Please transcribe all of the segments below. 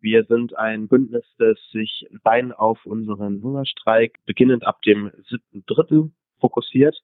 Wir sind ein Bündnis, das sich rein auf unseren Hungerstreik beginnend ab dem 7.3. fokussiert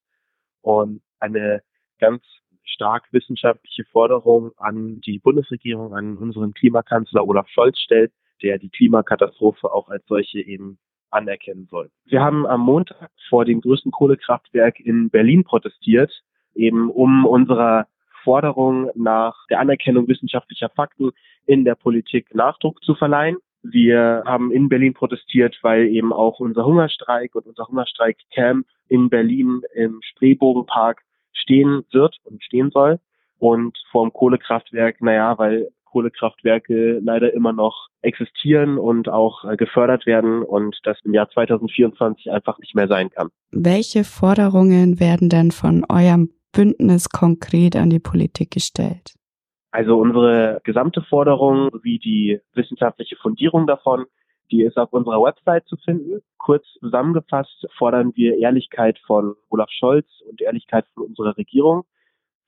und eine ganz stark wissenschaftliche Forderung an die Bundesregierung, an unseren Klimakanzler Olaf Scholz stellt, der die Klimakatastrophe auch als solche eben anerkennen soll. Wir haben am Montag vor dem größten Kohlekraftwerk in Berlin protestiert, eben um unserer Forderung nach der Anerkennung wissenschaftlicher Fakten in der Politik Nachdruck zu verleihen. Wir haben in Berlin protestiert, weil eben auch unser Hungerstreik und unser Hungerstreikcamp in Berlin im Spreebogenpark stehen wird und stehen soll. Und vorm Kohlekraftwerk, naja, weil Kohlekraftwerke leider immer noch existieren und auch äh, gefördert werden und das im Jahr 2024 einfach nicht mehr sein kann. Welche Forderungen werden denn von eurem Bündnis konkret an die Politik gestellt? Also unsere gesamte Forderung sowie die wissenschaftliche Fundierung davon, die ist auf unserer Website zu finden. Kurz zusammengefasst fordern wir Ehrlichkeit von Olaf Scholz und Ehrlichkeit von unserer Regierung.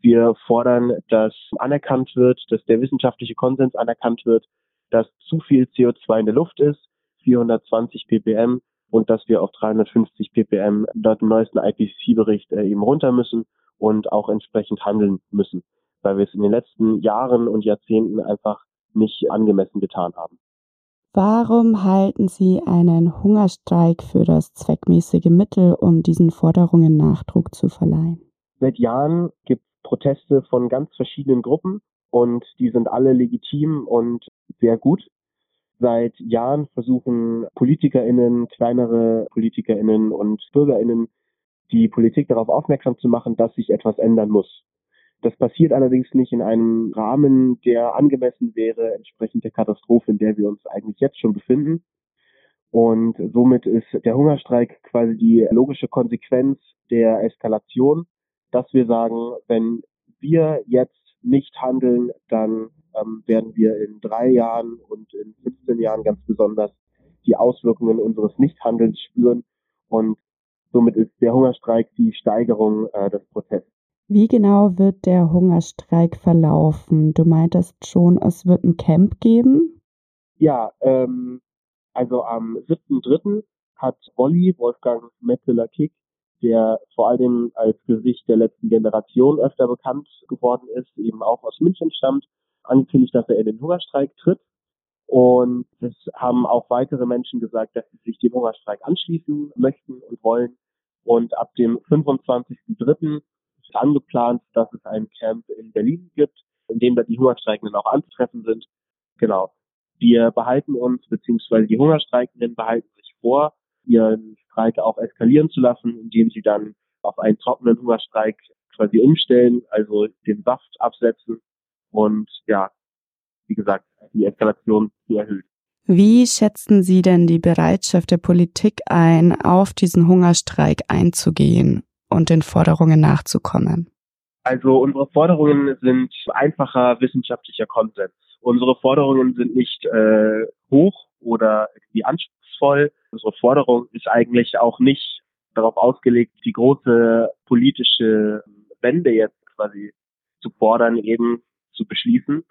Wir fordern, dass anerkannt wird, dass der wissenschaftliche Konsens anerkannt wird, dass zu viel CO2 in der Luft ist, 420 ppm und dass wir auf 350 ppm dort im neuesten IPCC-Bericht äh, eben runter müssen und auch entsprechend handeln müssen, weil wir es in den letzten Jahren und Jahrzehnten einfach nicht angemessen getan haben. Warum halten Sie einen Hungerstreik für das zweckmäßige Mittel, um diesen Forderungen Nachdruck zu verleihen? Seit Jahren gibt Proteste von ganz verschiedenen Gruppen und die sind alle legitim und sehr gut. Seit Jahren versuchen PolitikerInnen, kleinere PolitikerInnen und BürgerInnen die Politik darauf aufmerksam zu machen, dass sich etwas ändern muss. Das passiert allerdings nicht in einem Rahmen, der angemessen wäre, entsprechend der Katastrophe, in der wir uns eigentlich jetzt schon befinden. Und somit ist der Hungerstreik quasi die logische Konsequenz der Eskalation dass wir sagen, wenn wir jetzt nicht handeln, dann ähm, werden wir in drei Jahren und in 15 Jahren ganz besonders die Auswirkungen unseres Nichthandelns spüren. Und somit ist der Hungerstreik die Steigerung äh, des Prozesses. Wie genau wird der Hungerstreik verlaufen? Du meintest schon, es wird ein Camp geben? Ja, ähm, also am 7.3. hat Olli, Wolfgang Metzeler-Kick, der vor allem als Gesicht der letzten Generation öfter bekannt geworden ist, eben auch aus München stammt, angekündigt, dass er in den Hungerstreik tritt. Und es haben auch weitere Menschen gesagt, dass sie sich dem Hungerstreik anschließen möchten und wollen. Und ab dem 25.03. ist angeplant, dass es ein Camp in Berlin gibt, in dem da die Hungerstreikenden auch anzutreffen sind. Genau. Wir behalten uns, beziehungsweise die Hungerstreikenden behalten sich vor, ihren Streik auch eskalieren zu lassen, indem sie dann auf einen trockenen Hungerstreik quasi umstellen, also den Saft absetzen und ja, wie gesagt, die Eskalation zu erhöhen. Wie schätzen Sie denn die Bereitschaft der Politik ein, auf diesen Hungerstreik einzugehen und den Forderungen nachzukommen? Also unsere Forderungen sind einfacher wissenschaftlicher Konsens. Unsere Forderungen sind nicht äh, hoch oder irgendwie anspruchsvoll, Unsere Forderung ist eigentlich auch nicht darauf ausgelegt, die große politische Wende jetzt quasi zu fordern, eben zu beschließen,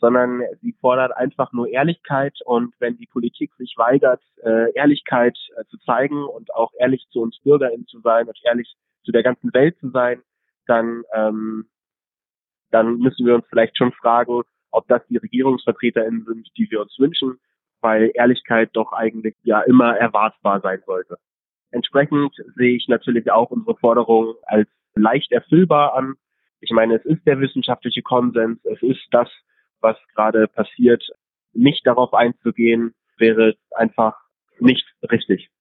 sondern sie fordert einfach nur Ehrlichkeit und wenn die Politik sich weigert, äh, Ehrlichkeit äh, zu zeigen und auch ehrlich zu uns BürgerInnen zu sein und ehrlich zu der ganzen Welt zu sein, dann, ähm, dann müssen wir uns vielleicht schon fragen, ob das die RegierungsvertreterInnen sind, die wir uns wünschen weil Ehrlichkeit doch eigentlich ja immer erwartbar sein sollte. Entsprechend sehe ich natürlich auch unsere Forderung als leicht erfüllbar an. Ich meine, es ist der wissenschaftliche Konsens, es ist das, was gerade passiert. Nicht darauf einzugehen, wäre einfach nicht richtig.